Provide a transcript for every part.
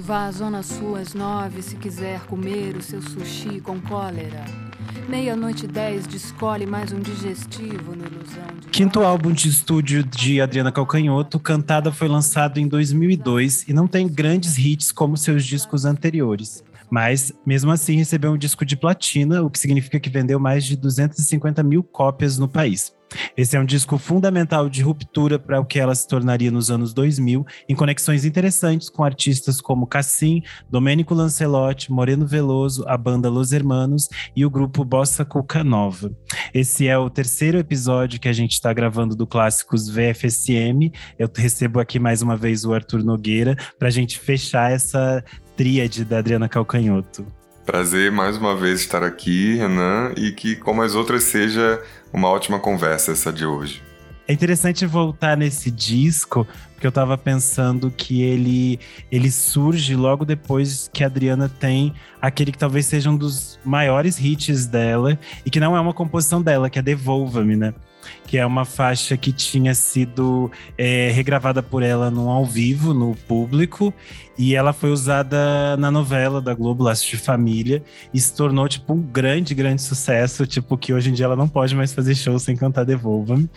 Vá à Zona Sul às nove se quiser comer o seu sushi com cólera. Meia-noite dez descolhe mais um digestivo no Ilusão de... Quinto álbum de estúdio de Adriana Calcanhoto, Cantada foi lançado em 2002 e não tem grandes hits como seus discos anteriores. Mas, mesmo assim, recebeu um disco de platina, o que significa que vendeu mais de 250 mil cópias no país. Esse é um disco fundamental de ruptura para o que ela se tornaria nos anos 2000, em conexões interessantes com artistas como Cassim, Domênico Lancelotti, Moreno Veloso, a banda Los Hermanos e o grupo Bossa Cuca Nova. Esse é o terceiro episódio que a gente está gravando do Clássicos VFSM. Eu recebo aqui mais uma vez o Arthur Nogueira para a gente fechar essa tríade da Adriana Calcanhoto. Prazer mais uma vez estar aqui, Renan, e que, como as outras, seja uma ótima conversa essa de hoje. É interessante voltar nesse disco, porque eu tava pensando que ele, ele surge logo depois que a Adriana tem aquele que talvez seja um dos maiores hits dela, e que não é uma composição dela, que é Devolva-me, né? Que é uma faixa que tinha sido é, regravada por ela no ao vivo, no público, e ela foi usada na novela da Globo, Laços de Família, e se tornou, tipo, um grande, grande sucesso, tipo, que hoje em dia ela não pode mais fazer show sem cantar Devolva-me.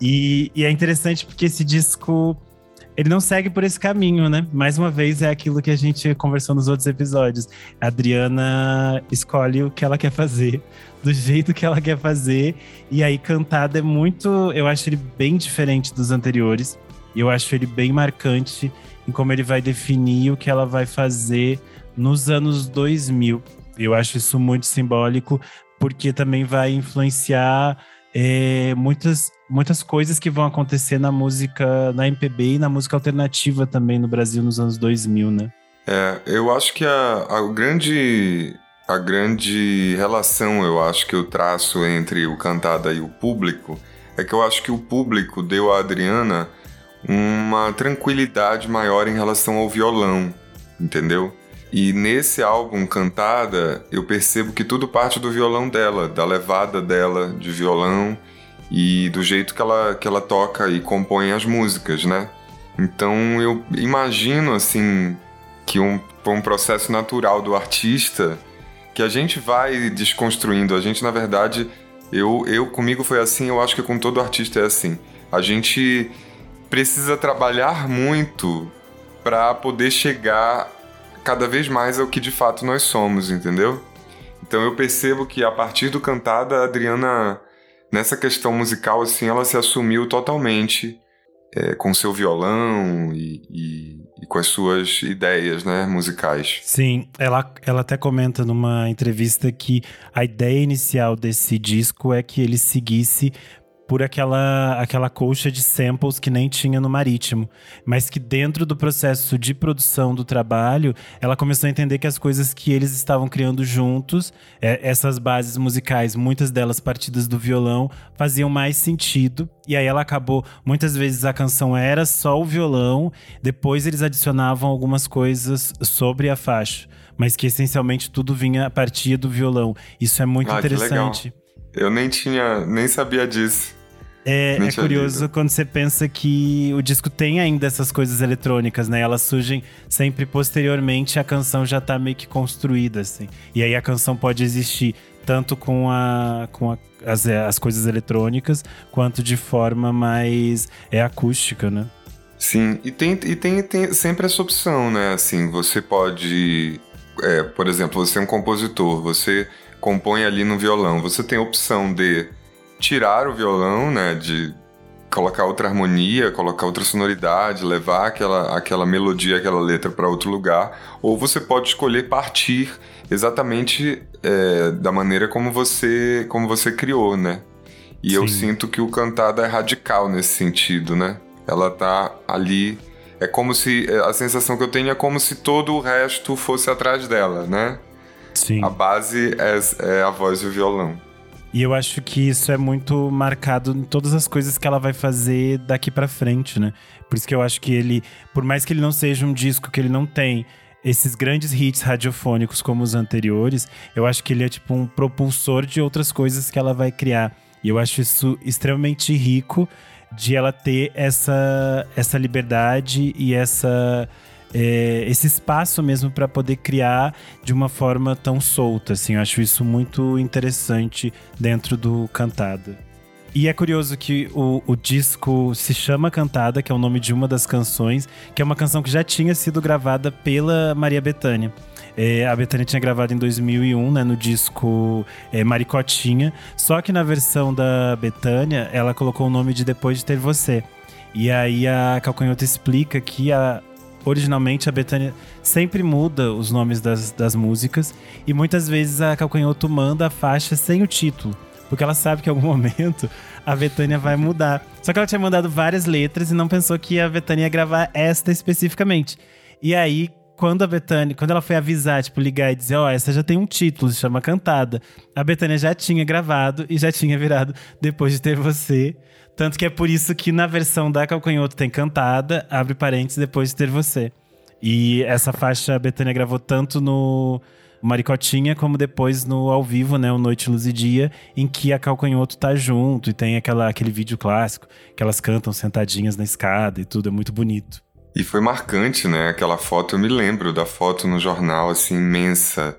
E, e é interessante porque esse disco ele não segue por esse caminho, né? Mais uma vez é aquilo que a gente conversou nos outros episódios. A Adriana escolhe o que ela quer fazer, do jeito que ela quer fazer, e aí cantada é muito, eu acho ele bem diferente dos anteriores. Eu acho ele bem marcante em como ele vai definir o que ela vai fazer nos anos 2000. Eu acho isso muito simbólico, porque também vai influenciar é, muitas, muitas coisas que vão acontecer na música, na MPB e na música alternativa também no Brasil nos anos 2000, né? É, eu acho que a, a grande a grande relação, eu acho que eu traço entre o cantada e o público é que eu acho que o público deu a Adriana uma tranquilidade maior em relação ao violão, entendeu? E nesse álbum Cantada, eu percebo que tudo parte do violão dela, da levada dela de violão e do jeito que ela, que ela toca e compõe as músicas, né? Então eu imagino assim que um, um processo natural do artista que a gente vai desconstruindo. A gente, na verdade, eu, eu comigo foi assim, eu acho que com todo artista é assim. A gente precisa trabalhar muito para poder chegar cada vez mais é o que de fato nós somos, entendeu? Então eu percebo que a partir do Cantada, a Adriana, nessa questão musical, assim, ela se assumiu totalmente é, com seu violão e, e, e, com as suas ideias né, musicais. Sim, ela, ela até comenta numa entrevista que a ideia inicial desse disco é que ele seguisse por aquela, aquela colcha de samples que nem tinha no Marítimo, mas que dentro do processo de produção do trabalho, ela começou a entender que as coisas que eles estavam criando juntos, é, essas bases musicais, muitas delas partidas do violão, faziam mais sentido. E aí ela acabou, muitas vezes a canção era só o violão, depois eles adicionavam algumas coisas sobre a faixa, mas que essencialmente tudo vinha a partir do violão. Isso é muito ah, interessante. Eu nem tinha, nem sabia disso. É, é curioso quando você pensa que o disco tem ainda essas coisas eletrônicas, né? Elas surgem sempre posteriormente, a canção já tá meio que construída, assim. E aí a canção pode existir tanto com, a, com a, as, é, as coisas eletrônicas, quanto de forma mais é, acústica, né? Sim, e tem, e tem, tem sempre essa opção, né? Assim, você pode. É, por exemplo, você é um compositor, você compõe ali no violão, você tem a opção de tirar o violão, né, de colocar outra harmonia, colocar outra sonoridade, levar aquela, aquela melodia, aquela letra para outro lugar, ou você pode escolher partir exatamente é, da maneira como você como você criou, né? E Sim. eu sinto que o cantada é radical nesse sentido, né? Ela tá ali é como se é, a sensação que eu tenho é como se todo o resto fosse atrás dela, né? Sim. A base é, é a voz e o violão. E eu acho que isso é muito marcado em todas as coisas que ela vai fazer daqui para frente, né? Por isso que eu acho que ele, por mais que ele não seja um disco que ele não tem esses grandes hits radiofônicos como os anteriores, eu acho que ele é tipo um propulsor de outras coisas que ela vai criar. E eu acho isso extremamente rico de ela ter essa, essa liberdade e essa é, esse espaço mesmo para poder criar de uma forma tão solta. Assim, eu acho isso muito interessante dentro do Cantada. E é curioso que o, o, disco se chama Cantada, que é o nome de uma das canções, que é uma canção que já tinha sido gravada pela Maria Bethânia. É, a Bethânia tinha gravado em 2001, né, no disco é, Maricotinha. Só que na versão da Bethânia, ela colocou o nome de Depois de Ter Você. E aí a Calcanhoto explica que a, originalmente a Bethânia sempre muda os nomes das, das músicas. E muitas vezes a Calcanhoto manda a faixa sem o título porque ela sabe que em algum momento a Betânia vai mudar. Só que ela tinha mandado várias letras e não pensou que a Betânia ia gravar esta especificamente. E aí, quando a Betânia, quando ela foi avisar, tipo, ligar e dizer, ó, oh, essa já tem um título, se chama Cantada. A Betânia já tinha gravado e já tinha virado depois de ter você. Tanto que é por isso que na versão da Calcanhoto tem Cantada, abre parênteses, depois de ter você. E essa faixa a Betânia gravou tanto no Maricotinha, como depois no ao vivo, né, o Noite, Luz e Dia, em que a Calcanhoto tá junto e tem aquela, aquele vídeo clássico que elas cantam sentadinhas na escada e tudo, é muito bonito. E foi marcante, né? Aquela foto, eu me lembro da foto no jornal, assim, imensa,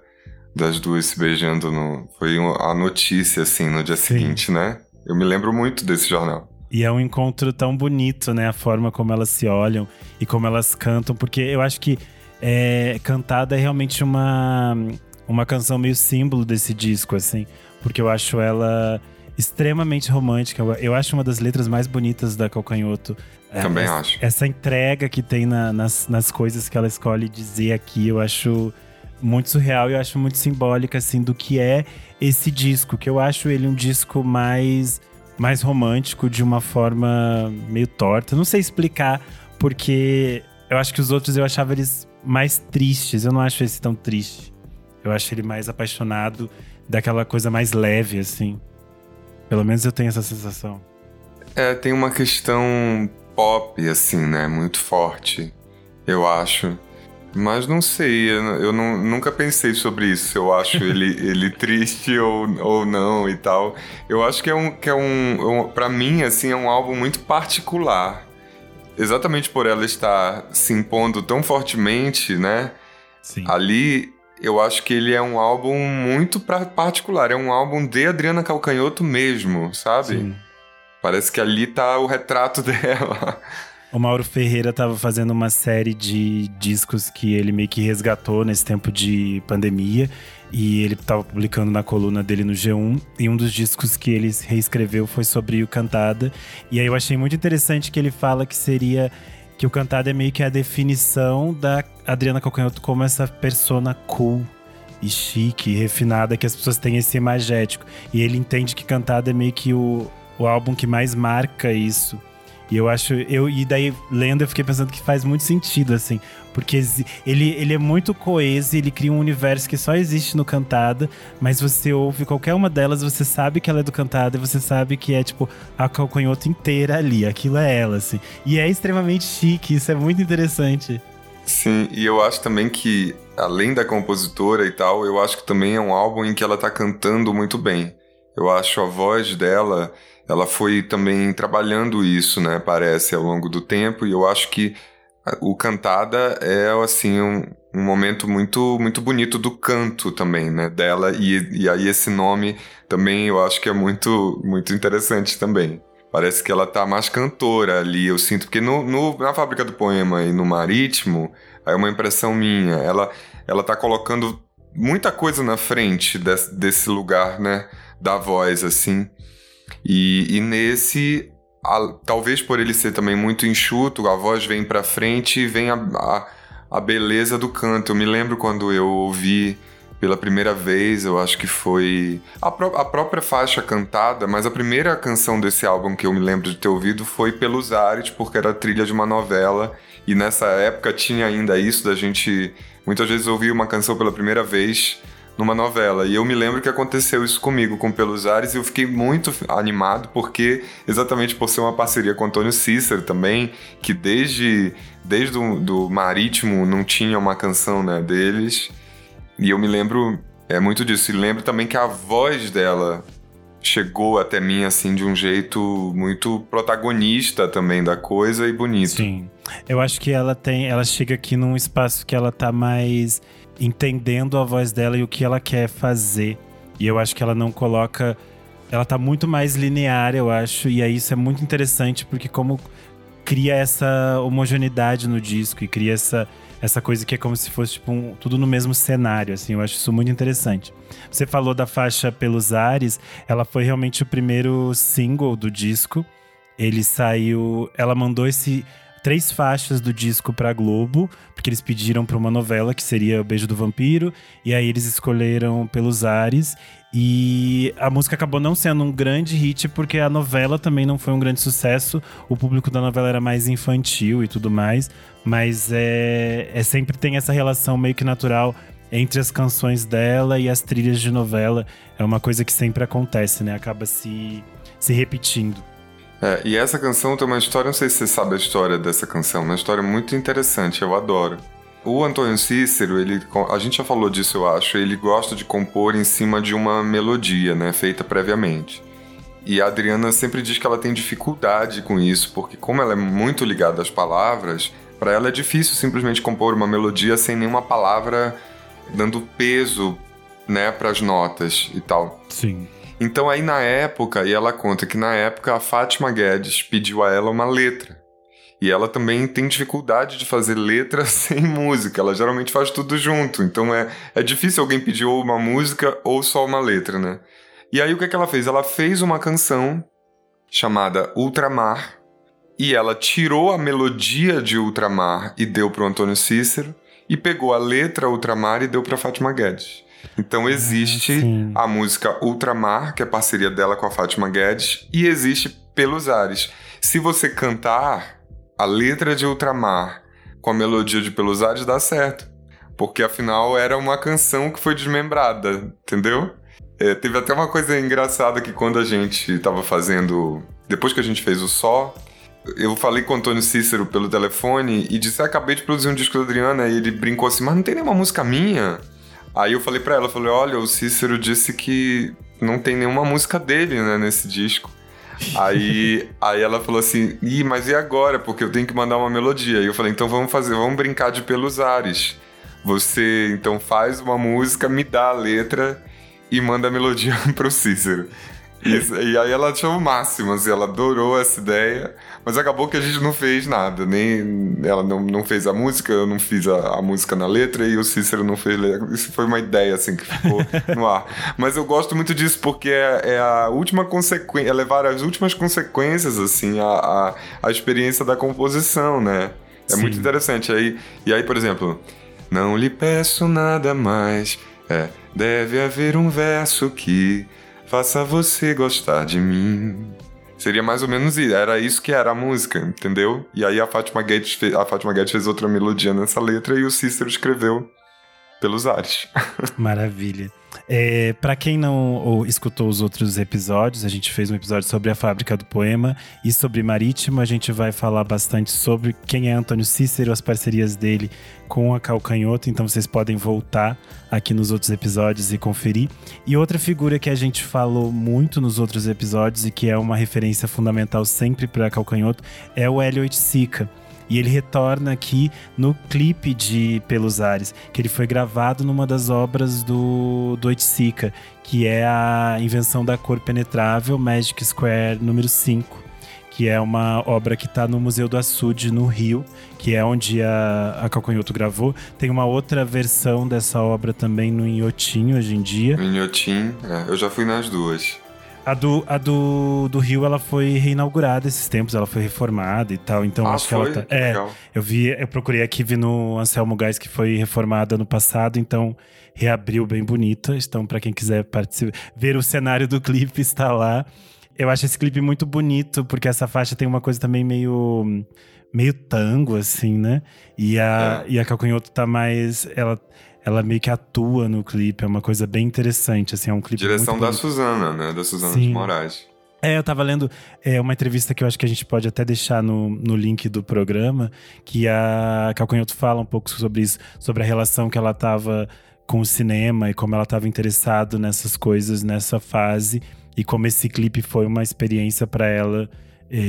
das duas se beijando no. Foi a notícia, assim, no dia Sim. seguinte, né? Eu me lembro muito desse jornal. E é um encontro tão bonito, né? A forma como elas se olham e como elas cantam, porque eu acho que é, Cantada é realmente uma, uma canção meio símbolo desse disco, assim. Porque eu acho ela extremamente romântica. Eu acho uma das letras mais bonitas da Calcanhoto. É, Também essa, acho. Essa entrega que tem na, nas, nas coisas que ela escolhe dizer aqui, eu acho muito surreal e eu acho muito simbólica, assim, do que é esse disco. Que eu acho ele um disco mais, mais romântico, de uma forma meio torta. Não sei explicar, porque eu acho que os outros eu achava eles mais tristes. Eu não acho esse tão triste. Eu acho ele mais apaixonado, daquela coisa mais leve, assim. Pelo menos eu tenho essa sensação. É, tem uma questão pop, assim, né? Muito forte, eu acho. Mas não sei, eu não, nunca pensei sobre isso, se eu acho ele, ele triste ou, ou não e tal. Eu acho que é um, que é um, um para mim, assim, é um álbum muito particular exatamente por ela estar se impondo tão fortemente, né? Sim. Ali, eu acho que ele é um álbum muito particular. É um álbum de Adriana Calcanhoto mesmo, sabe? Sim. Parece que ali tá o retrato dela. O Mauro Ferreira estava fazendo uma série de discos que ele meio que resgatou nesse tempo de pandemia. E ele estava publicando na coluna dele no G1. E um dos discos que ele reescreveu foi sobre o Cantada. E aí eu achei muito interessante que ele fala que seria. Que o Cantada é meio que a definição da Adriana Calcanhoto como essa persona cool e chique, e refinada, que as pessoas têm esse imagético. E ele entende que Cantada é meio que o, o álbum que mais marca isso. E eu acho, eu e daí lendo eu fiquei pensando que faz muito sentido assim, porque ele, ele é muito coeso, ele cria um universo que só existe no Cantada, mas você ouve qualquer uma delas, você sabe que ela é do Cantada e você sabe que é tipo a calcanhoto inteira ali, aquilo é ela assim. E é extremamente chique, isso é muito interessante. Sim, e eu acho também que além da compositora e tal, eu acho que também é um álbum em que ela tá cantando muito bem. Eu acho a voz dela ela foi também trabalhando isso, né? Parece ao longo do tempo e eu acho que o cantada é assim um, um momento muito muito bonito do canto também, né? Dela e, e aí esse nome também eu acho que é muito muito interessante também. Parece que ela tá mais cantora ali, eu sinto, porque no, no, na Fábrica do Poema e no Marítimo, é uma impressão minha, ela, ela tá colocando muita coisa na frente desse, desse lugar, né, da voz, assim. E, e nesse, a, talvez por ele ser também muito enxuto, a voz vem pra frente e vem a, a, a beleza do canto. Eu me lembro quando eu ouvi pela primeira vez, eu acho que foi a, a, própria faixa cantada, mas a primeira canção desse álbum que eu me lembro de ter ouvido foi Pelos Ares, porque era trilha de uma novela, e nessa época tinha ainda isso da gente muitas vezes ouvir uma canção pela primeira vez numa novela. E eu me lembro que aconteceu isso comigo com Pelos Ares e eu fiquei muito animado porque exatamente por ser uma parceria com Antônio Cícero também, que desde desde o do Marítimo não tinha uma canção, né, deles. E eu me lembro é muito disso. E lembro também que a voz dela chegou até mim assim de um jeito muito protagonista também da coisa e bonito. Sim. Eu acho que ela tem. Ela chega aqui num espaço que ela tá mais entendendo a voz dela e o que ela quer fazer. E eu acho que ela não coloca. Ela tá muito mais linear, eu acho. E aí isso é muito interessante, porque como cria essa homogeneidade no disco e cria essa, essa coisa que é como se fosse tipo, um, tudo no mesmo cenário, assim, eu acho isso muito interessante. Você falou da faixa Pelos Ares, ela foi realmente o primeiro single do disco. Ele saiu, ela mandou esse três faixas do disco para Globo, porque eles pediram para uma novela que seria O Beijo do Vampiro, e aí eles escolheram Pelos Ares. E a música acabou não sendo um grande hit porque a novela também não foi um grande sucesso. O público da novela era mais infantil e tudo mais. Mas é, é sempre tem essa relação meio que natural entre as canções dela e as trilhas de novela. É uma coisa que sempre acontece, né? Acaba se, se repetindo. É, e essa canção tem uma história, não sei se você sabe a história dessa canção, uma história muito interessante, eu adoro. O Antônio Cícero, ele, a gente já falou disso, eu acho, ele gosta de compor em cima de uma melodia, né, feita previamente. E a Adriana sempre diz que ela tem dificuldade com isso, porque como ela é muito ligada às palavras, para ela é difícil simplesmente compor uma melodia sem nenhuma palavra dando peso, né, para as notas e tal. Sim. Então aí na época, e ela conta que na época a Fátima Guedes pediu a ela uma letra. E ela também tem dificuldade de fazer letra sem música. Ela geralmente faz tudo junto. Então é, é difícil alguém pedir ou uma música ou só uma letra, né? E aí o que, é que ela fez? Ela fez uma canção chamada Ultramar. E ela tirou a melodia de Ultramar e deu para o Antônio Cícero. E pegou a letra Ultramar e deu para Fátima Guedes. Então existe ah, a música Ultramar, que é parceria dela com a Fátima Guedes, e existe Pelos Ares. Se você cantar a letra de Ultramar com a melodia de Pelos Ares, dá certo. Porque afinal era uma canção que foi desmembrada, entendeu? É, teve até uma coisa engraçada que quando a gente tava fazendo. Depois que a gente fez o Só, eu falei com o Antônio Cícero pelo telefone e disse: ah, acabei de produzir um disco da Adriana. E ele brincou assim: mas não tem nenhuma música minha? Aí eu falei para ela, falei, olha, o Cícero disse que não tem nenhuma música dele, né, nesse disco. aí, aí ela falou assim, Ih, mas e agora? Porque eu tenho que mandar uma melodia. E eu falei, então vamos fazer, vamos brincar de pelos ares. Você então faz uma música, me dá a letra e manda a melodia pro Cícero. Isso, e aí ela achou o máximo, assim, ela adorou essa ideia, mas acabou que a gente não fez nada, nem ela não, não fez a música, eu não fiz a, a música na letra e o Cícero não fez. Isso foi uma ideia, assim, que ficou no ar. Mas eu gosto muito disso porque é, é a última consequência, é levar as últimas consequências, assim, a, a, a experiência da composição, né? É Sim. muito interessante. Aí, e aí, por exemplo, não lhe peço nada mais, é, deve haver um verso que faça você gostar de mim. Seria mais ou menos isso. Era isso que era a música, entendeu? E aí a Fátima Gates fez, a Fátima Gates fez outra melodia nessa letra e o Cícero escreveu pelos ares. Maravilha. É, para quem não ou, escutou os outros episódios, a gente fez um episódio sobre a fábrica do poema e sobre Marítimo. A gente vai falar bastante sobre quem é Antônio Cícero, as parcerias dele com a Calcanhoto. Então vocês podem voltar aqui nos outros episódios e conferir. E outra figura que a gente falou muito nos outros episódios e que é uma referência fundamental sempre para Calcanhoto é o Hélio Oiticica e ele retorna aqui no clipe de Pelos Ares, que ele foi gravado numa das obras do, Oiticica, que é a invenção da cor penetrável Magic Square número 5 que é uma obra que está no Museu do Açude, no Rio, que é onde a, a Calcanhoto gravou. Tem uma outra versão dessa obra também no Inhotim, hoje em dia. No Inhotim, é, eu já fui nas duas. A do, a do, do Rio, ela foi reinaugurada esses tempos, ela foi reformada e tal. Então ah, acho foi? que ela tá. É, eu vi, eu procurei aqui, vi no Anselmo Gás que foi reformada ano passado, então reabriu bem bonita. Então, para quem quiser participar, ver o cenário do clipe, está lá. Eu acho esse clipe muito bonito, porque essa faixa tem uma coisa também meio meio tango, assim, né? E a, é. e a Calcanhoto tá mais. Ela, ela meio que atua no clipe, é uma coisa bem interessante, assim, é um clipe Direção da Suzana, né? Da Suzana Sim. de Moraes. É, eu tava lendo é, uma entrevista que eu acho que a gente pode até deixar no, no link do programa, que a Calcanhoto fala um pouco sobre isso, sobre a relação que ela tava com o cinema e como ela tava interessada nessas coisas nessa fase e como esse clipe foi uma experiência para ela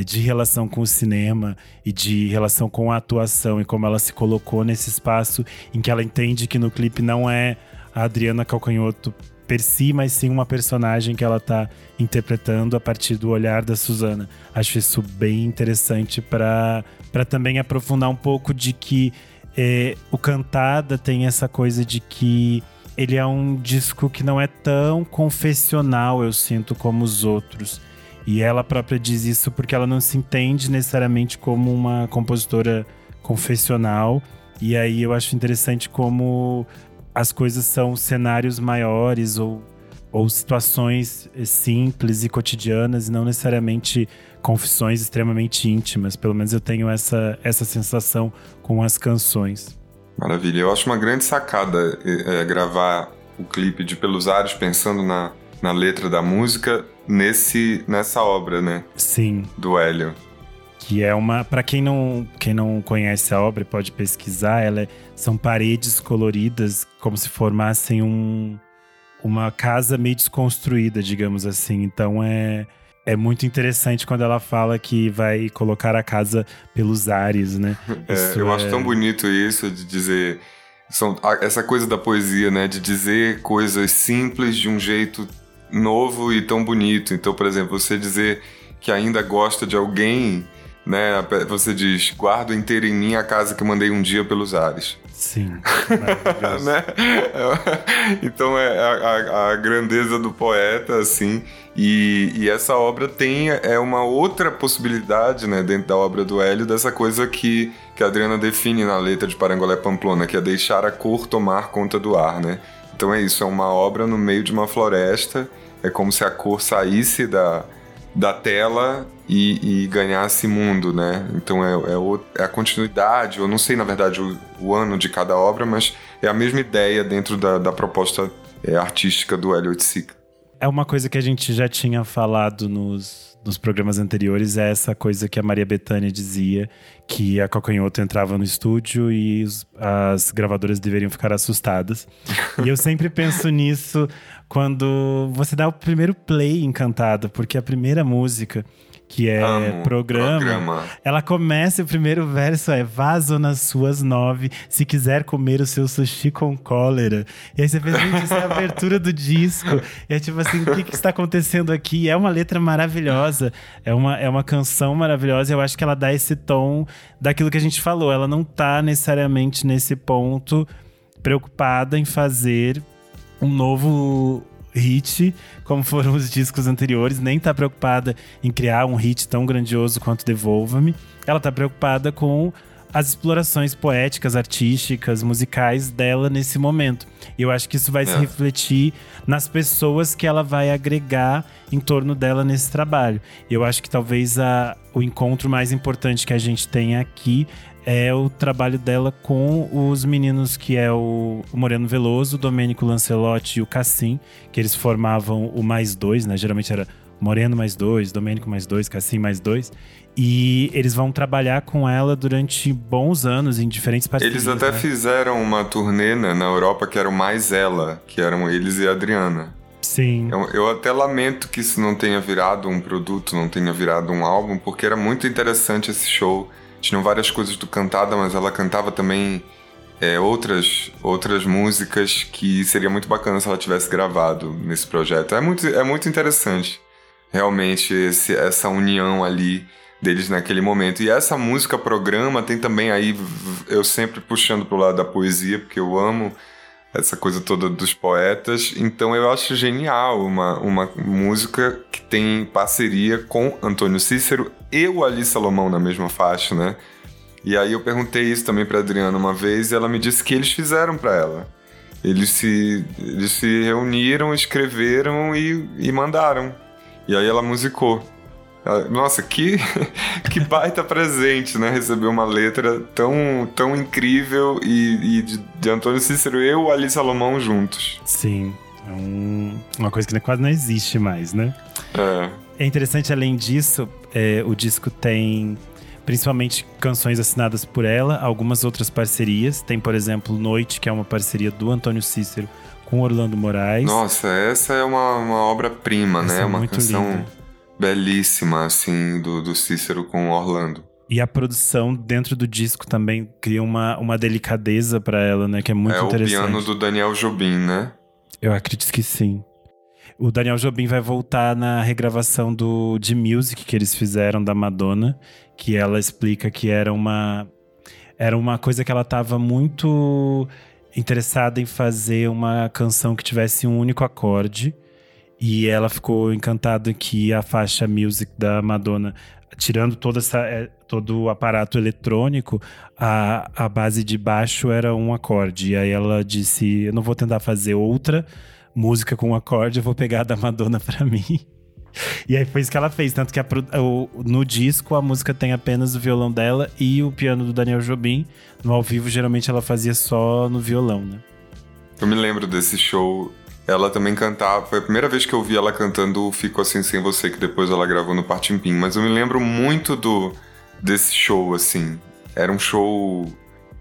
de relação com o cinema e de relação com a atuação e como ela se colocou nesse espaço em que ela entende que no clipe não é a Adriana Calcanhoto per si, mas sim uma personagem que ela está interpretando a partir do olhar da Suzana. Acho isso bem interessante para também aprofundar um pouco de que é, o Cantada tem essa coisa de que ele é um disco que não é tão confessional, eu sinto, como os outros. E ela própria diz isso porque ela não se entende necessariamente como uma compositora confessional. E aí eu acho interessante como as coisas são cenários maiores ou, ou situações eh, simples e cotidianas, e não necessariamente confissões extremamente íntimas. Pelo menos eu tenho essa, essa sensação com as canções. Maravilha. Eu acho uma grande sacada é, gravar o clipe de Pelos Ares pensando na, na letra da música nesse, nessa obra, né? Sim. Do Hélio que é uma para quem não quem não conhece a obra pode pesquisar ela é, são paredes coloridas como se formassem um uma casa meio desconstruída digamos assim então é é muito interessante quando ela fala que vai colocar a casa pelos ares né é, eu é... acho tão bonito isso de dizer são, essa coisa da poesia né de dizer coisas simples de um jeito novo e tão bonito então por exemplo você dizer que ainda gosta de alguém né? Você diz, guardo inteiro em mim a casa que mandei um dia pelos ares. Sim. né? Então é a, a, a, grandeza do poeta, assim. E, e, essa obra tem é uma outra possibilidade, né, dentro da obra do Hélio, dessa coisa que, que a Adriana define na letra de Parangolé Pamplona, que é deixar a cor tomar conta do ar, né? Então é isso, é uma obra no meio de uma floresta, é como se a cor saísse da, da tela e, e ganhasse mundo, né? Então é, é, é, a continuidade, eu não sei na verdade o, o, ano de cada obra, mas é a mesma ideia dentro da, da proposta é, artística do Elliot Sick. É uma coisa que a gente já tinha falado nos, nos programas anteriores, é essa coisa que a Maria Bethânia dizia, que a Cocanhoto entrava no estúdio e as gravadoras deveriam ficar assustadas. e eu sempre penso nisso quando você dá o primeiro play encantado, porque a primeira música que é Amo, programa, programa, ela começa o primeiro verso é vaso nas suas nove, se quiser comer o seu sushi com cólera. E aí você pensa, gente, isso é a abertura do disco. E é tipo assim, o que, que está acontecendo aqui? É uma letra maravilhosa, é uma, é uma canção maravilhosa. E eu acho que ela dá esse tom daquilo que a gente falou. Ela não tá necessariamente nesse ponto preocupada em fazer um novo hit, como foram os discos anteriores, nem tá preocupada em criar um hit tão grandioso quanto Devolva-me. Ela tá preocupada com as explorações poéticas, artísticas, musicais dela nesse momento. E eu acho que isso vai é. se refletir nas pessoas que ela vai agregar em torno dela nesse trabalho. E eu acho que talvez a, o encontro mais importante que a gente tem aqui é o trabalho dela com os meninos que é o, Moreno Veloso, o Domênico Lancelotti e o Cassim, que eles formavam o mais dois, né? Geralmente era Moreno mais dois, Domênico mais dois, Cassim mais dois. E eles vão trabalhar com ela durante bons anos em diferentes parcerias. Eles até né? fizeram uma turnê né, na Europa que era o Mais Ela, que eram eles e a Adriana. Sim. Eu, eu, até lamento que isso não tenha virado um produto, não tenha virado um álbum, porque era muito interessante esse show tinham várias coisas do Cantada, mas ela cantava também é, outras, outras músicas que seria muito bacana se ela tivesse gravado nesse projeto. É muito, é muito interessante, realmente, esse, essa união ali deles naquele momento. E essa música programa tem também aí, eu sempre puxando pro lado da poesia, porque eu amo essa coisa toda dos poetas. Então eu acho genial uma, uma música que tem parceria com Antônio Cícero e o Ali Salomão na mesma faixa, né? E aí eu perguntei isso também para Adriana uma vez e ela me disse que eles fizeram para ela. Eles se, eles se reuniram, escreveram e, e mandaram. E aí ela musicou. Nossa, que, que baita presente, né? Receber uma letra tão, tão incrível e, e de, de, Antônio Cícero e o Ali Salomão juntos. Sim, é um, uma coisa que quase não existe mais, né? É. É interessante, além disso, é, o disco tem principalmente canções assinadas por ela, algumas outras parcerias. Tem, por exemplo, Noite, que é uma parceria do Antônio Cícero com Orlando Moraes. Nossa, essa é uma, uma obra-prima, né? É uma canção. Linda belíssima, assim, do, do Cícero com Orlando. E a produção dentro do disco também cria uma, uma delicadeza para ela, né? Que é muito é interessante. É o piano do Daniel Jobim, né? Eu acredito que sim. O Daniel Jobim vai voltar na regravação do de Music que eles fizeram da Madonna, que ela explica que era uma era uma coisa que ela estava muito interessada em fazer uma canção que tivesse um único acorde. E ela ficou encantada que a faixa Music da Madonna, tirando toda essa, é, todo o aparato eletrônico, a, a base de baixo era um acorde. E aí ela disse: Eu não vou tentar fazer outra música com um acorde, eu vou pegar a da Madonna para mim. E aí foi isso que ela fez. Tanto que a, o, no disco a música tem apenas o violão dela e o piano do Daniel Jobim. No ao vivo, geralmente ela fazia só no violão, né? Eu me lembro desse show. Ela também cantava. Foi a primeira vez que eu vi ela cantando Fico Assim Sem Você, que depois ela gravou no Partimpim. Mas eu me lembro muito do desse show, assim. Era um show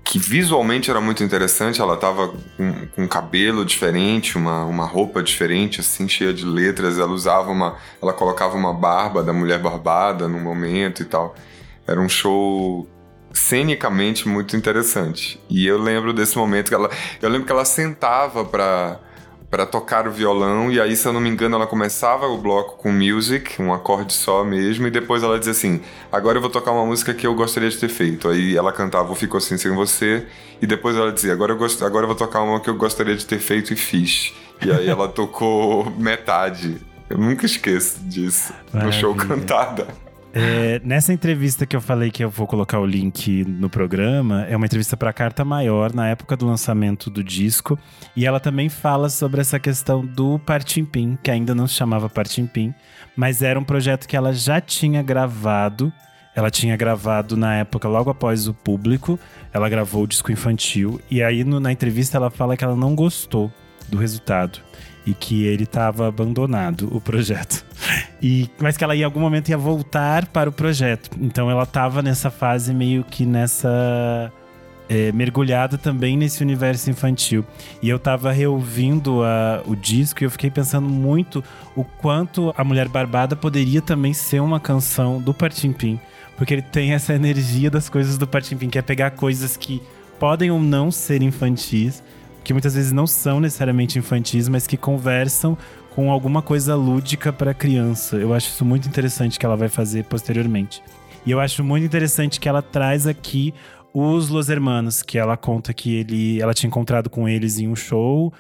que visualmente era muito interessante. Ela tava com, com um cabelo diferente, uma, uma roupa diferente, assim, cheia de letras. Ela usava uma. Ela colocava uma barba da mulher barbada no momento e tal. Era um show cenicamente muito interessante. E eu lembro desse momento que ela. Eu lembro que ela sentava para para tocar o violão, e aí, se eu não me engano, ela começava o bloco com music, um acorde só mesmo, e depois ela dizia assim: agora eu vou tocar uma música que eu gostaria de ter feito. Aí ela cantava o Ficou Assim Sem Você, e depois ela dizia: agora eu, gost... agora eu vou tocar uma que eu gostaria de ter feito e fiz. E aí ela tocou metade. Eu nunca esqueço disso, Maravilha. no show cantada. É, nessa entrevista que eu falei que eu vou colocar o link no programa, é uma entrevista para Carta Maior, na época do lançamento do disco. E ela também fala sobre essa questão do Partimpim, que ainda não se chamava Partimpim, mas era um projeto que ela já tinha gravado. Ela tinha gravado na época, logo após o público, ela gravou o disco infantil. E aí no, na entrevista ela fala que ela não gostou do resultado e que ele estava abandonado o projeto. E mas que ela em algum momento ia voltar para o projeto. Então ela estava nessa fase meio que nessa é, mergulhada também nesse universo infantil. E eu tava reouvindo a, o disco e eu fiquei pensando muito o quanto a Mulher Barbada poderia também ser uma canção do Partimpim. Porque ele tem essa energia das coisas do Partimpim, que é pegar coisas que podem ou não ser infantis, que muitas vezes não são necessariamente infantis, mas que conversam com alguma coisa lúdica para criança. Eu acho isso muito interessante que ela vai fazer posteriormente. E eu acho muito interessante que ela traz aqui os Los Hermanos, que ela conta que ele, ela tinha encontrado com eles em um show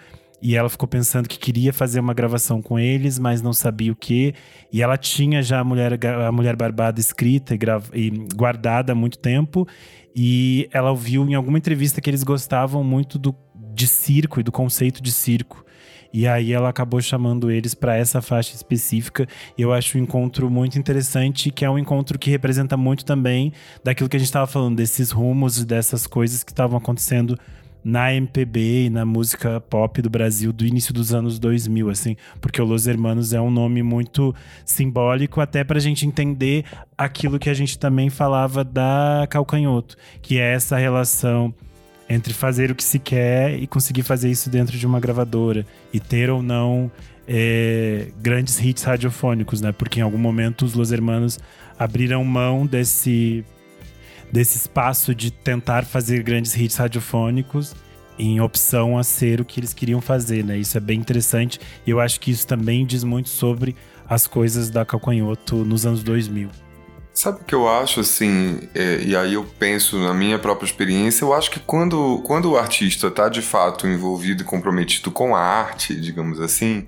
e ela ficou pensando que queria fazer uma gravação com eles, mas não sabia o que. E ela tinha já a Mulher, a mulher Barbada escrita e, e guardada há muito tempo. E ela ouviu em alguma entrevista que eles gostavam muito do de circo e do conceito de circo. E aí ela acabou chamando eles para essa faixa específica. E eu acho o encontro muito interessante, que é um encontro que representa muito também daquilo que a gente estava falando, desses rumos e dessas coisas que estavam acontecendo na MPB e na música pop do Brasil do início dos anos 2000, assim, porque o Los Hermanos é um nome muito simbólico até para a gente entender aquilo que a gente também falava da Calcanhoto, que é essa relação entre fazer o que se quer e conseguir fazer isso dentro de uma gravadora e ter ou não é, grandes hits radiofônicos, né? Porque em algum momento os Los Hermanos abriram mão desse desse espaço de tentar fazer grandes hits radiofônicos em opção a ser o que eles queriam fazer, né? Isso é bem interessante e eu acho que isso também diz muito sobre as coisas da Calcanhoto nos anos 2000. Sabe o que eu acho, assim, é, e aí eu penso na minha própria experiência, eu acho que quando, quando o artista está de fato envolvido e comprometido com a arte, digamos assim,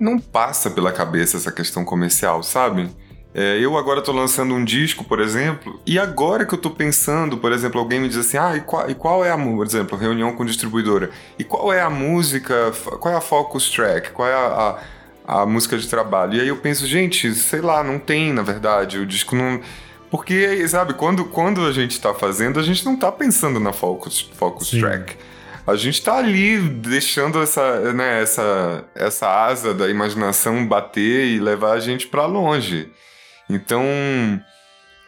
não passa pela cabeça essa questão comercial, sabe? É, eu agora estou lançando um disco, por exemplo, e agora que eu estou pensando, por exemplo, alguém me diz assim, ah, e qual, e qual é a, por exemplo, reunião com distribuidora, e qual é a música, qual é a focus track, qual é a, a a música de trabalho. E aí eu penso, gente, sei lá, não tem, na verdade, o disco não. Porque, sabe, quando, quando a gente tá fazendo, a gente não tá pensando na focus, focus track. A gente tá ali deixando essa, né, essa, essa asa da imaginação bater e levar a gente para longe. Então,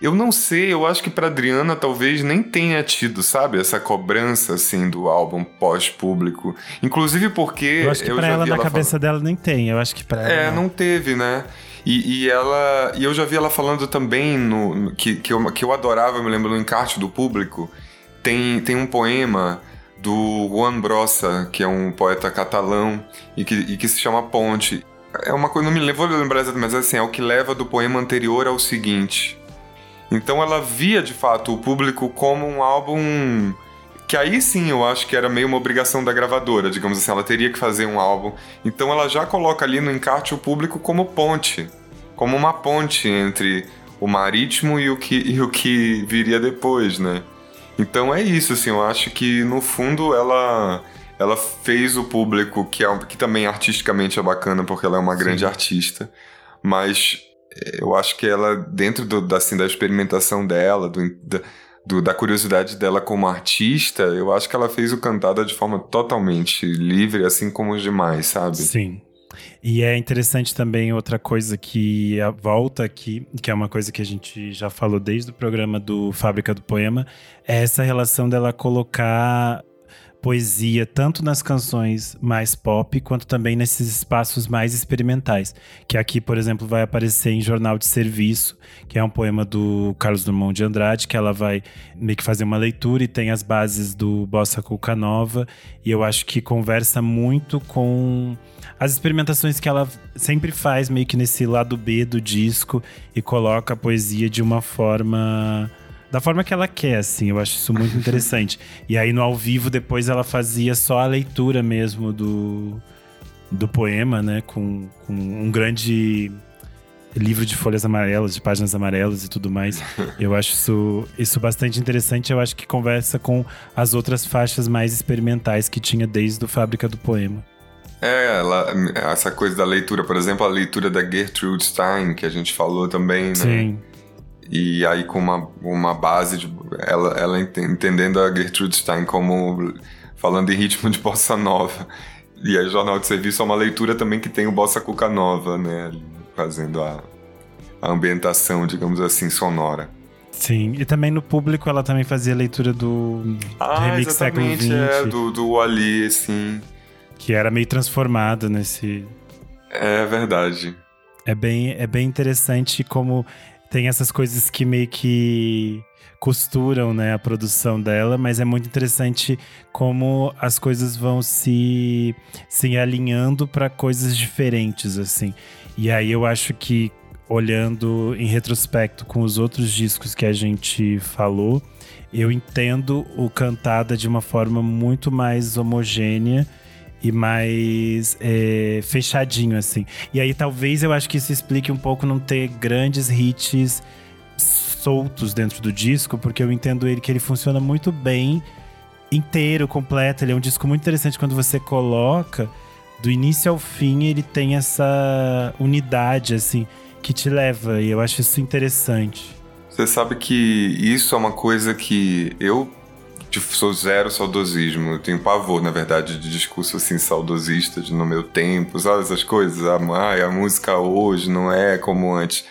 eu não sei, eu acho que para Adriana talvez nem tenha tido, sabe, essa cobrança assim do álbum pós-público. Inclusive porque eu acho que eu pra ela na ela cabeça dela nem tem. Eu acho que para É, ela... não teve, né? E, e, ela. E eu já vi ela falando também no, no, que, que, eu, que eu adorava, eu me lembro no encarte do público. Tem, tem um poema do Juan Brossa, que é um poeta catalão, e que, e que se chama Ponte. É uma coisa, não me vou lembrar exatamente, mas assim, é o que leva do poema anterior ao seguinte. Então ela via de fato o público como um álbum que aí sim eu acho que era meio uma obrigação da gravadora, digamos assim, ela teria que fazer um álbum. Então ela já coloca ali no encarte o público como ponte, como uma ponte entre o marítimo e o que, e o que viria depois, né? Então é isso, assim, eu acho que no fundo ela ela fez o público que, é, que também artisticamente é bacana porque ela é uma sim. grande artista, mas eu acho que ela dentro do, assim, da experimentação dela, do, da, do, da curiosidade dela como artista, eu acho que ela fez o Cantada de forma totalmente livre, assim como os demais, sabe? Sim. E é interessante também outra coisa que volta aqui, que é uma coisa que a gente já falou desde o programa do Fábrica do Poema, é essa relação dela colocar poesia tanto nas canções mais pop quanto também nesses espaços mais experimentais. Que aqui, por exemplo, vai aparecer em Jornal de Serviço, que é um poema do Carlos Drummond de Andrade, que ela vai meio que fazer uma leitura e tem as bases do Bossa Cuca Nova. E eu acho que conversa muito com as experimentações que ela sempre faz, meio que nesse lado B do disco, e coloca a poesia de uma forma da forma que ela quer, assim. Eu acho isso muito interessante. E aí no ao vivo depois ela fazia só a leitura mesmo do, do poema, né? Com, com um grande livro de folhas amarelas, de páginas amarelas e tudo mais. Eu acho isso, isso bastante interessante. Eu acho que conversa com as outras faixas mais experimentais que tinha desde o Fábrica do Poema. É, ela, essa coisa da leitura, por exemplo, a leitura da Gertrude Stein, que a gente falou também, né? Sim. E aí com uma, uma base de ela, ela entendendo a Gertrude Stein como falando em ritmo de bossa nova. E aí Jornal de Serviço é uma leitura também que tem o bossa cuca nova, né, fazendo a, a ambientação, digamos assim, sonora. Sim, e também no público ela também fazia leitura do, ah, remix século XX. É, do, do Ali, sim. Que era meio transformado nesse. É verdade. É bem, é bem interessante como tem essas coisas que meio que costuram né, a produção dela, mas é muito interessante como as coisas vão se, se alinhando para coisas diferentes, assim. E aí eu acho que, olhando em retrospecto com os outros discos que a gente falou, eu entendo o Cantada de uma forma muito mais homogênea e mais é, fechadinho, assim. E aí talvez eu acho que isso explique um pouco não ter grandes hits soltos dentro do disco, porque eu entendo ele que ele funciona muito bem inteiro, completo. Ele é um disco muito interessante quando você coloca do início ao fim, ele tem essa unidade assim que te leva, e eu acho isso interessante. Você sabe que isso é uma coisa que eu sou zero saudosismo. Eu tenho pavor, na verdade, de discurso assim saudosista de no meu tempo, sabe essas coisas? Ah, a música hoje não é como antes.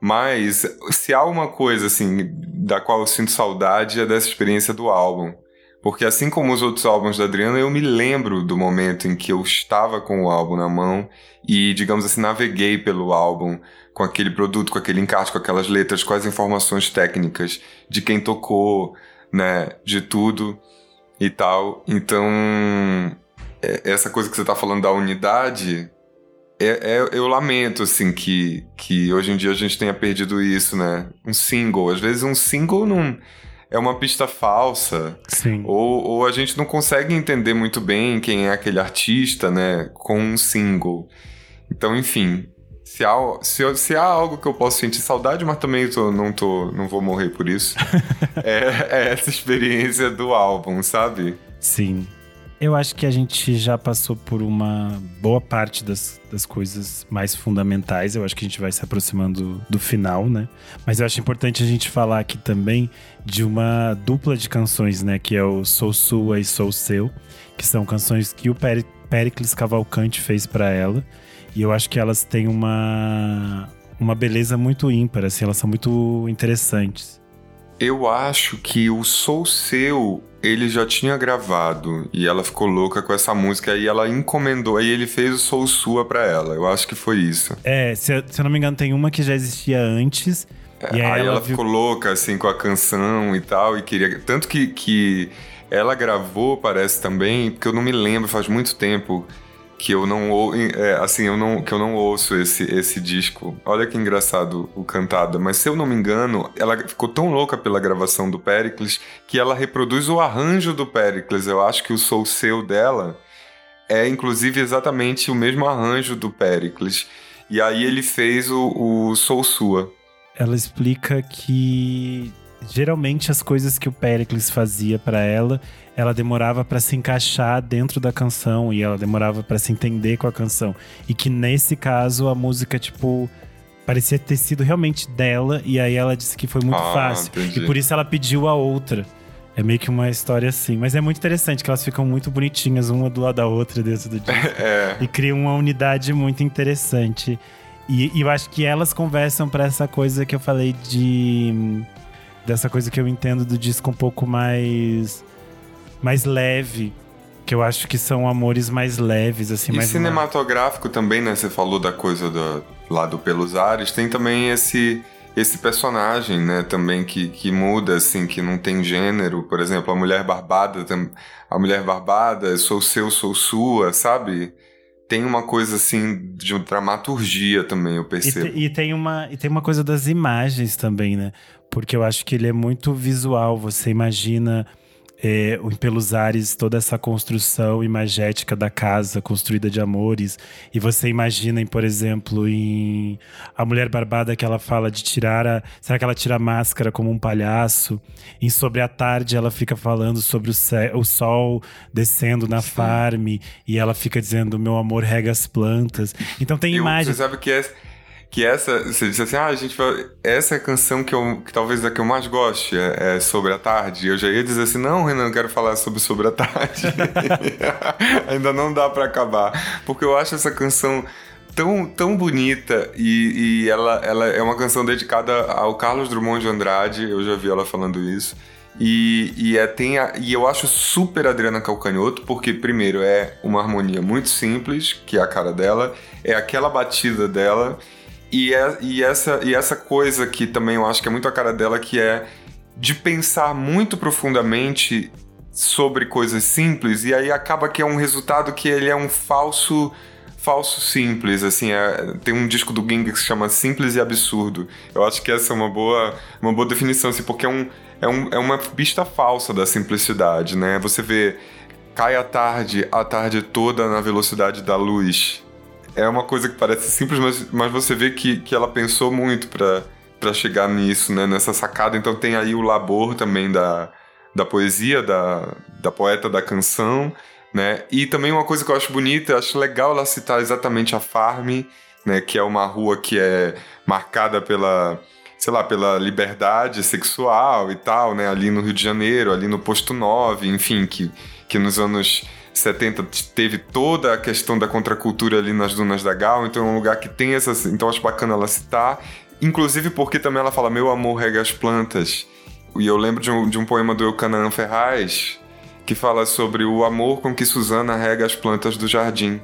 Mas se há uma coisa assim da qual eu sinto saudade é dessa experiência do álbum. Porque assim como os outros álbuns da Adriana, eu me lembro do momento em que eu estava com o álbum na mão e, digamos assim, naveguei pelo álbum com aquele produto, com aquele encarte, com aquelas letras, com as informações técnicas de quem tocou, né, de tudo e tal. Então, é, essa coisa que você tá falando da unidade, é, é, eu lamento, assim, que, que hoje em dia a gente tenha perdido isso, né? Um single. Às vezes um single não é uma pista falsa. Sim. Ou, ou a gente não consegue entender muito bem quem é aquele artista, né? Com um single. Então, enfim, se há, se, se há algo que eu posso sentir saudade, mas também tô, não, tô, não vou morrer por isso, é, é essa experiência do álbum, sabe? Sim. Eu acho que a gente já passou por uma boa parte das, das coisas mais fundamentais. Eu acho que a gente vai se aproximando do final, né? Mas eu acho importante a gente falar aqui também de uma dupla de canções, né? Que é o Sou Sua e Sou Seu, que são canções que o Pericles Cavalcante fez para ela. E eu acho que elas têm uma, uma beleza muito ímpar, assim, elas são muito interessantes. Eu acho que o Sou Seu ele já tinha gravado e ela ficou louca com essa música e ela encomendou, aí ele fez o Sou Sua pra ela. Eu acho que foi isso. É, se, se eu não me engano, tem uma que já existia antes. É, aí, aí, ela, ela viu... ficou louca, assim, com a canção e tal, e queria. Tanto que, que ela gravou, parece também, porque eu não me lembro, faz muito tempo que eu não é, assim eu não que eu não ouço esse esse disco. Olha que engraçado o cantada, mas se eu não me engano, ela ficou tão louca pela gravação do Pericles que ela reproduz o arranjo do Pericles. Eu acho que o Sou Seu dela é inclusive exatamente o mesmo arranjo do Pericles. E aí ele fez o, o Sou Sua. Ela explica que geralmente as coisas que o Pericles fazia para ela, ela demorava para se encaixar dentro da canção e ela demorava para se entender com a canção. E que nesse caso a música tipo parecia ter sido realmente dela e aí ela disse que foi muito ah, fácil entendi. e por isso ela pediu a outra. É meio que uma história assim, mas é muito interessante que elas ficam muito bonitinhas uma do lado da outra dentro do disco é. e criam uma unidade muito interessante. E, e eu acho que elas conversam para essa coisa que eu falei de dessa coisa que eu entendo do disco um pouco mais mais leve, que eu acho que são amores mais leves assim, e mais cinematográfico uma... também, né? Você falou da coisa do, lá do Pelos Ares, tem também esse esse personagem, né, também que, que muda, assim, que não tem gênero. Por exemplo, a mulher barbada, a mulher barbada, sou seu, sou sua, sabe? Tem uma coisa assim de dramaturgia também, eu percebo. E, te, e, tem uma, e tem uma coisa das imagens também, né? Porque eu acho que ele é muito visual. Você imagina é, Pelos Ares toda essa construção imagética da casa construída de amores. E você imagina, por exemplo, em A Mulher Barbada que ela fala de tirar a. Será que ela tira a máscara como um palhaço? Em Sobre a Tarde ela fica falando sobre o, céu, o sol descendo na Sim. farm e ela fica dizendo: Meu amor rega as plantas. Então tem imagens. Você sabe que é que essa, você disse assim, ah, a gente vai, essa é a canção que, eu, que talvez a que eu mais goste, é, é Sobre a Tarde. Eu já ia dizer assim, não, Renan, eu quero falar sobre Sobre a Tarde. Ainda não dá para acabar, porque eu acho essa canção tão, tão bonita e, e ela, ela é uma canção dedicada ao Carlos Drummond de Andrade, eu já vi ela falando isso. E, e, é, tem a, e eu acho super Adriana Calcanhoto, porque, primeiro, é uma harmonia muito simples, que é a cara dela, é aquela batida dela, e, é, e, essa, e essa coisa que também eu acho que é muito a cara dela, que é de pensar muito profundamente sobre coisas simples, e aí acaba que é um resultado que ele é um falso falso simples, assim, é, tem um disco do Ging que se chama Simples e Absurdo. Eu acho que essa é uma boa, uma boa definição, assim, porque é, um, é, um, é uma pista falsa da simplicidade, né? Você vê, cai a tarde, a tarde toda na velocidade da luz, é uma coisa que parece simples, mas, mas você vê que, que ela pensou muito para chegar nisso, né? Nessa sacada. Então tem aí o labor também da, da poesia, da, da poeta da canção, né? E também uma coisa que eu acho bonita, eu acho legal ela citar exatamente a Farm, né? Que é uma rua que é marcada pela sei lá, pela liberdade sexual e tal, né? Ali no Rio de Janeiro, ali no Posto 9, enfim, que, que nos anos 70 teve toda a questão da contracultura ali nas Dunas da Gal, então é um lugar que tem essas. Então acho bacana ela citar. Inclusive porque também ela fala: Meu amor rega as plantas. E eu lembro de um, de um poema do Eucanaan Ferraz que fala sobre o amor com que Susana rega as plantas do jardim.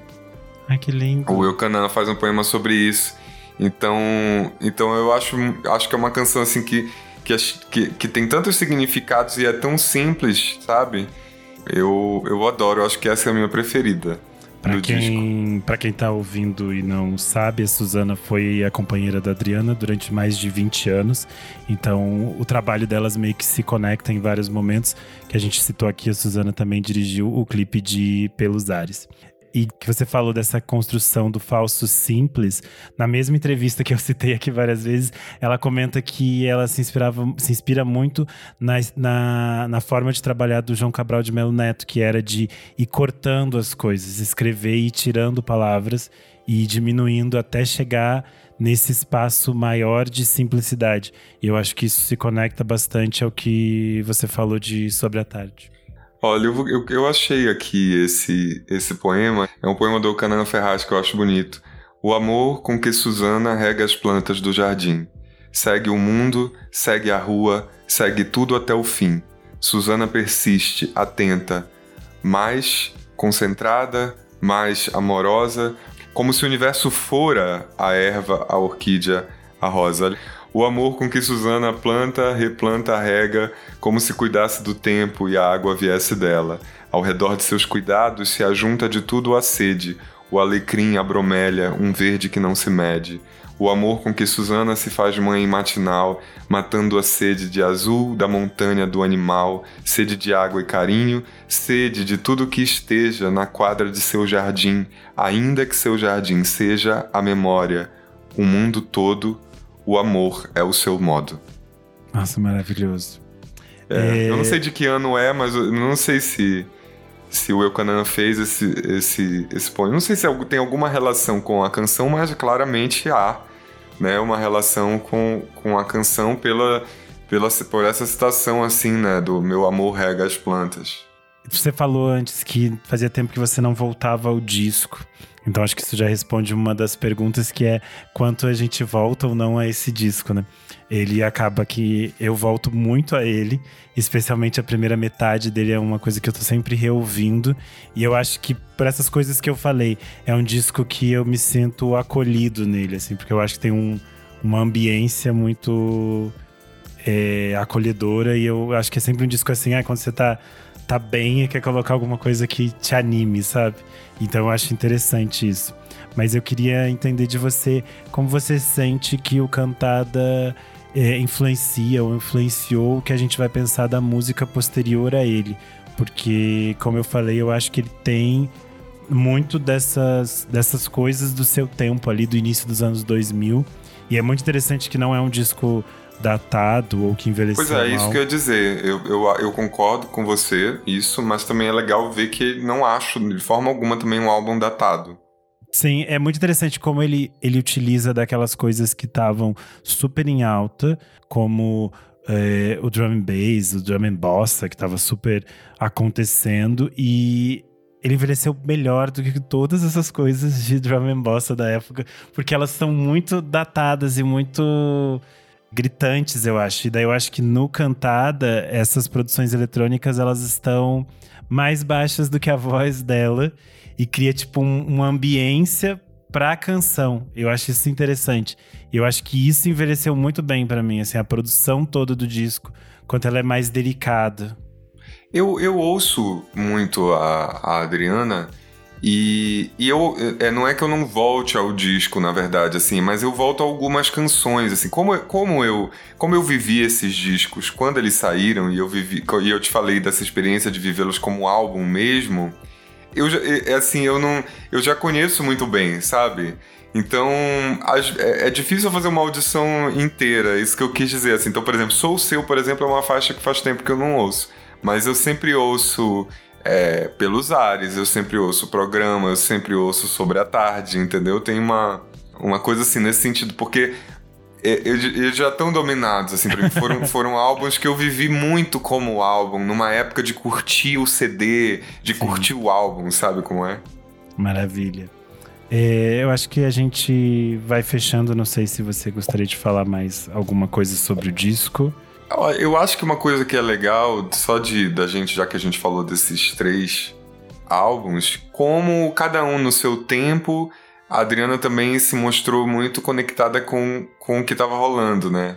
Ai, que lindo. O Eucanaan faz um poema sobre isso. Então, então eu acho, acho que é uma canção assim que, que, que, que tem tantos significados e é tão simples, sabe? Eu, eu adoro, eu acho que essa é a minha preferida. Pra quem, pra quem tá ouvindo e não sabe, a Suzana foi a companheira da Adriana durante mais de 20 anos. Então, o trabalho delas meio que se conecta em vários momentos. Que a gente citou aqui, a Suzana também dirigiu o clipe de Pelos Ares e que você falou dessa construção do falso simples, na mesma entrevista que eu citei aqui várias vezes, ela comenta que ela se inspirava, se inspira muito na, na, na forma de trabalhar do João Cabral de Melo Neto, que era de ir cortando as coisas, escrever e ir tirando palavras e diminuindo até chegar nesse espaço maior de simplicidade. Eu acho que isso se conecta bastante ao que você falou de sobre a tarde. Olha, eu, eu, eu, achei aqui esse, esse poema. É um poema do Canana Ferraz que eu acho bonito. O amor com que Susana rega as plantas do jardim. segue o mundo, segue a rua, segue tudo até o fim. Susana persiste, atenta, mais concentrada, mais amorosa, como se o universo fora a erva, a orquídea, a rosa. O amor com que Susana planta, replanta, rega, como se cuidasse do tempo e a água viesse dela. Ao redor de seus cuidados se ajunta de tudo a sede, o alecrim, a bromélia, um verde que não se mede. O amor com que Susana se faz mãe matinal, matando a sede de azul da montanha do animal, sede de água e carinho, sede de tudo que esteja na quadra de seu jardim, ainda que seu jardim seja a memória, o mundo todo o amor é o seu modo. Nossa, maravilhoso. É, é... Eu não sei de que ano é, mas eu não sei se se o Eucanan fez esse, esse, esse poema. Não sei se tem alguma relação com a canção, mas claramente há né, uma relação com, com a canção pela, pela, por essa citação assim, né, do meu amor rega as plantas. Você falou antes que fazia tempo que você não voltava ao disco. Então acho que isso já responde uma das perguntas que é quanto a gente volta ou não a esse disco, né? Ele acaba que eu volto muito a ele, especialmente a primeira metade dele é uma coisa que eu tô sempre reouvindo, e eu acho que por essas coisas que eu falei, é um disco que eu me sinto acolhido nele, assim, porque eu acho que tem um, uma ambiência muito é, acolhedora, e eu acho que é sempre um disco assim, ah, quando você tá tá bem e quer colocar alguma coisa que te anime, sabe? Então eu acho interessante isso. Mas eu queria entender de você como você sente que o Cantada é, influencia ou influenciou o que a gente vai pensar da música posterior a ele. Porque, como eu falei, eu acho que ele tem muito dessas, dessas coisas do seu tempo ali, do início dos anos 2000. E é muito interessante que não é um disco datado ou que envelheceu Pois é, mal. isso que eu ia dizer. Eu, eu, eu concordo com você, isso, mas também é legal ver que não acho de forma alguma também um álbum datado. Sim, é muito interessante como ele, ele utiliza daquelas coisas que estavam super em alta, como é, o drum and bass, o drum and bossa, que estava super acontecendo, e ele envelheceu melhor do que todas essas coisas de drum and bossa da época, porque elas são muito datadas e muito gritantes, eu acho. E daí eu acho que no Cantada, essas produções eletrônicas, elas estão mais baixas do que a voz dela e cria, tipo, um, uma ambiência pra canção. Eu acho isso interessante. Eu acho que isso envelheceu muito bem para mim, assim, a produção toda do disco, quanto ela é mais delicada. Eu, eu ouço muito a, a Adriana e, e eu é, não é que eu não volte ao disco, na verdade, assim, mas eu volto a algumas canções, assim, como, como eu como eu vivi esses discos quando eles saíram e eu vivi e eu te falei dessa experiência de vivê-los como álbum mesmo, eu já, é, assim, eu não eu já conheço muito bem, sabe? Então, é, é difícil fazer uma audição inteira, isso que eu quis dizer, assim. Então, por exemplo, Sou Seu, por exemplo, é uma faixa que faz tempo que eu não ouço, mas eu sempre ouço é, pelos ares. Eu sempre ouço programa, eu sempre ouço sobre a tarde, entendeu? Tem uma, uma coisa assim nesse sentido, porque eles já estão dominados, assim, pra mim. Foram, foram álbuns que eu vivi muito como álbum, numa época de curtir o CD, de Sim. curtir o álbum, sabe como é? Maravilha. É, eu acho que a gente vai fechando. Não sei se você gostaria de falar mais alguma coisa sobre o disco. Eu acho que uma coisa que é legal, só de da gente, já que a gente falou desses três álbuns, como cada um no seu tempo, a Adriana também se mostrou muito conectada com, com o que estava rolando, né?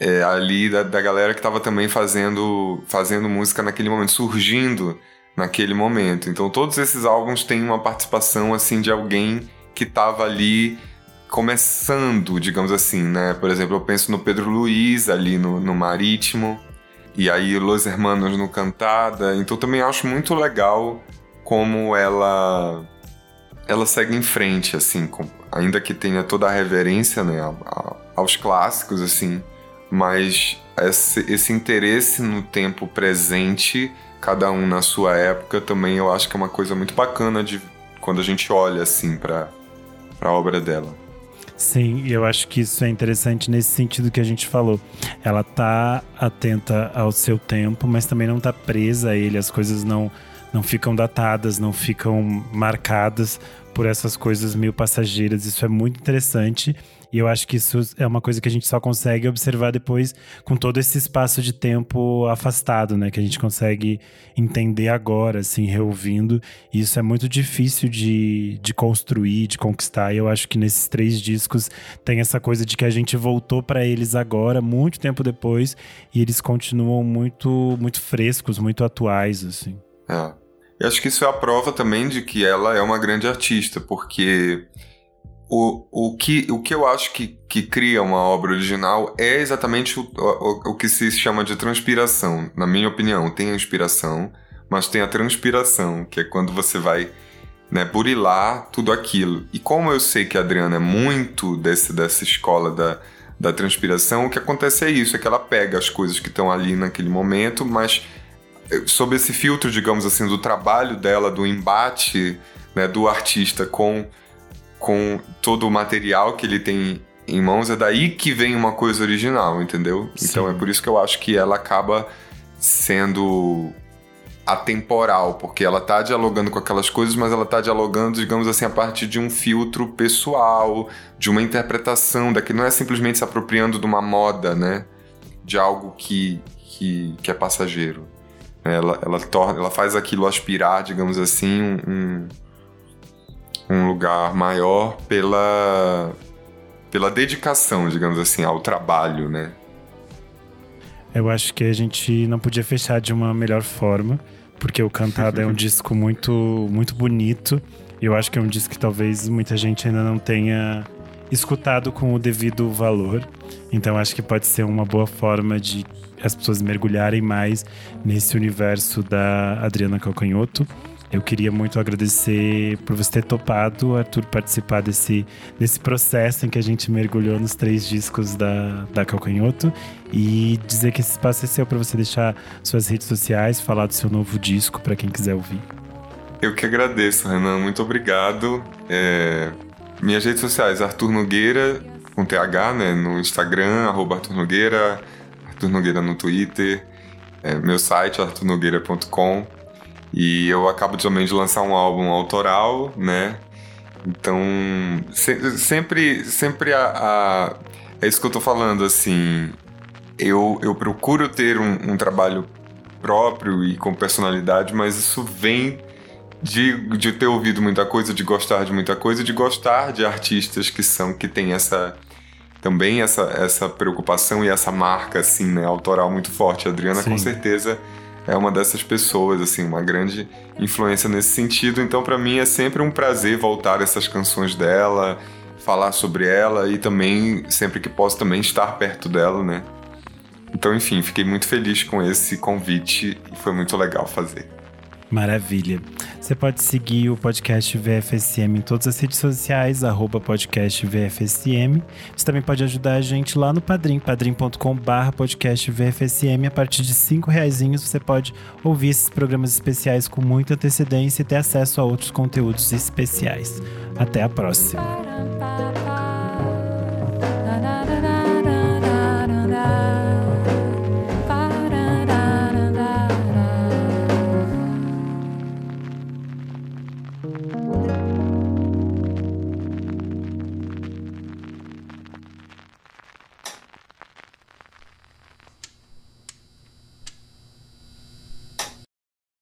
É, ali da, da galera que estava também fazendo, fazendo música naquele momento, surgindo naquele momento. Então todos esses álbuns têm uma participação assim de alguém que estava ali começando, digamos assim, né? Por exemplo, eu penso no Pedro Luiz ali no, no Marítimo, e aí Los Hermanos no Cantada. Então também acho muito legal como ela ela segue em frente, assim, com, ainda que tenha toda a reverência né, a, a, aos clássicos, assim, mas esse, esse interesse no tempo presente, cada um na sua época, também eu acho que é uma coisa muito bacana de quando a gente olha assim para a obra dela. Sim, eu acho que isso é interessante nesse sentido que a gente falou. Ela tá atenta ao seu tempo, mas também não tá presa a ele. As coisas não, não ficam datadas, não ficam marcadas por essas coisas meio passageiras. Isso é muito interessante. E eu acho que isso é uma coisa que a gente só consegue observar depois com todo esse espaço de tempo afastado, né? Que a gente consegue entender agora, assim, reouvindo. E isso é muito difícil de, de construir, de conquistar. E eu acho que nesses três discos tem essa coisa de que a gente voltou para eles agora, muito tempo depois, e eles continuam muito, muito frescos, muito atuais, assim. É. Eu acho que isso é a prova também de que ela é uma grande artista, porque o, o, que, o que eu acho que, que cria uma obra original é exatamente o, o, o que se chama de transpiração. Na minha opinião, tem a inspiração, mas tem a transpiração, que é quando você vai né, burilar tudo aquilo. E como eu sei que a Adriana é muito desse, dessa escola da, da transpiração, o que acontece é isso, é que ela pega as coisas que estão ali naquele momento, mas sob esse filtro, digamos assim, do trabalho dela, do embate né, do artista com, com todo o material que ele tem em mãos, é daí que vem uma coisa original, entendeu? Sim. Então é por isso que eu acho que ela acaba sendo atemporal, porque ela tá dialogando com aquelas coisas, mas ela tá dialogando, digamos assim, a partir de um filtro pessoal, de uma interpretação, daqui não é simplesmente se apropriando de uma moda, né? De algo que, que, que é passageiro. Ela, ela, torna, ela faz aquilo aspirar, digamos assim, um, um lugar maior pela, pela dedicação, digamos assim, ao trabalho, né? Eu acho que a gente não podia fechar de uma melhor forma, porque o Cantado é um disco muito, muito bonito. E eu acho que é um disco que talvez muita gente ainda não tenha escutado com o devido valor. Então acho que pode ser uma boa forma de as pessoas mergulharem mais nesse universo da Adriana Calcanhoto. Eu queria muito agradecer por você ter topado, Arthur, participar desse, desse processo em que a gente mergulhou nos três discos da, da Calcanhoto e dizer que esse espaço é seu para você deixar suas redes sociais, falar do seu novo disco para quem quiser ouvir. Eu que agradeço, Renan. Muito obrigado. É... Minhas redes sociais, Arthur Nogueira, com TH, né? No Instagram, arroba Arthur Nogueira, Arthur Nogueira no Twitter, é, meu site, arturnogueira.com. E eu acabo também de lançar um álbum autoral, né? Então, se, sempre, sempre a, a, É isso que eu tô falando, assim. Eu, eu procuro ter um, um trabalho próprio e com personalidade, mas isso vem de, de ter ouvido muita coisa, de gostar de muita coisa, de gostar de artistas que são que têm essa também essa, essa preocupação e essa marca assim, né, autoral muito forte. A Adriana Sim. com certeza é uma dessas pessoas, assim, uma grande influência nesse sentido. Então, para mim é sempre um prazer voltar essas canções dela, falar sobre ela e também sempre que posso também estar perto dela, né? Então, enfim, fiquei muito feliz com esse convite e foi muito legal fazer. Maravilha. Você pode seguir o podcast VFSM em todas as redes sociais, arroba podcast VFSM. Você também pode ajudar a gente lá no Padrim, padrim.com barra podcast VFSM. A partir de cinco reais você pode ouvir esses programas especiais com muita antecedência e ter acesso a outros conteúdos especiais. Até a próxima.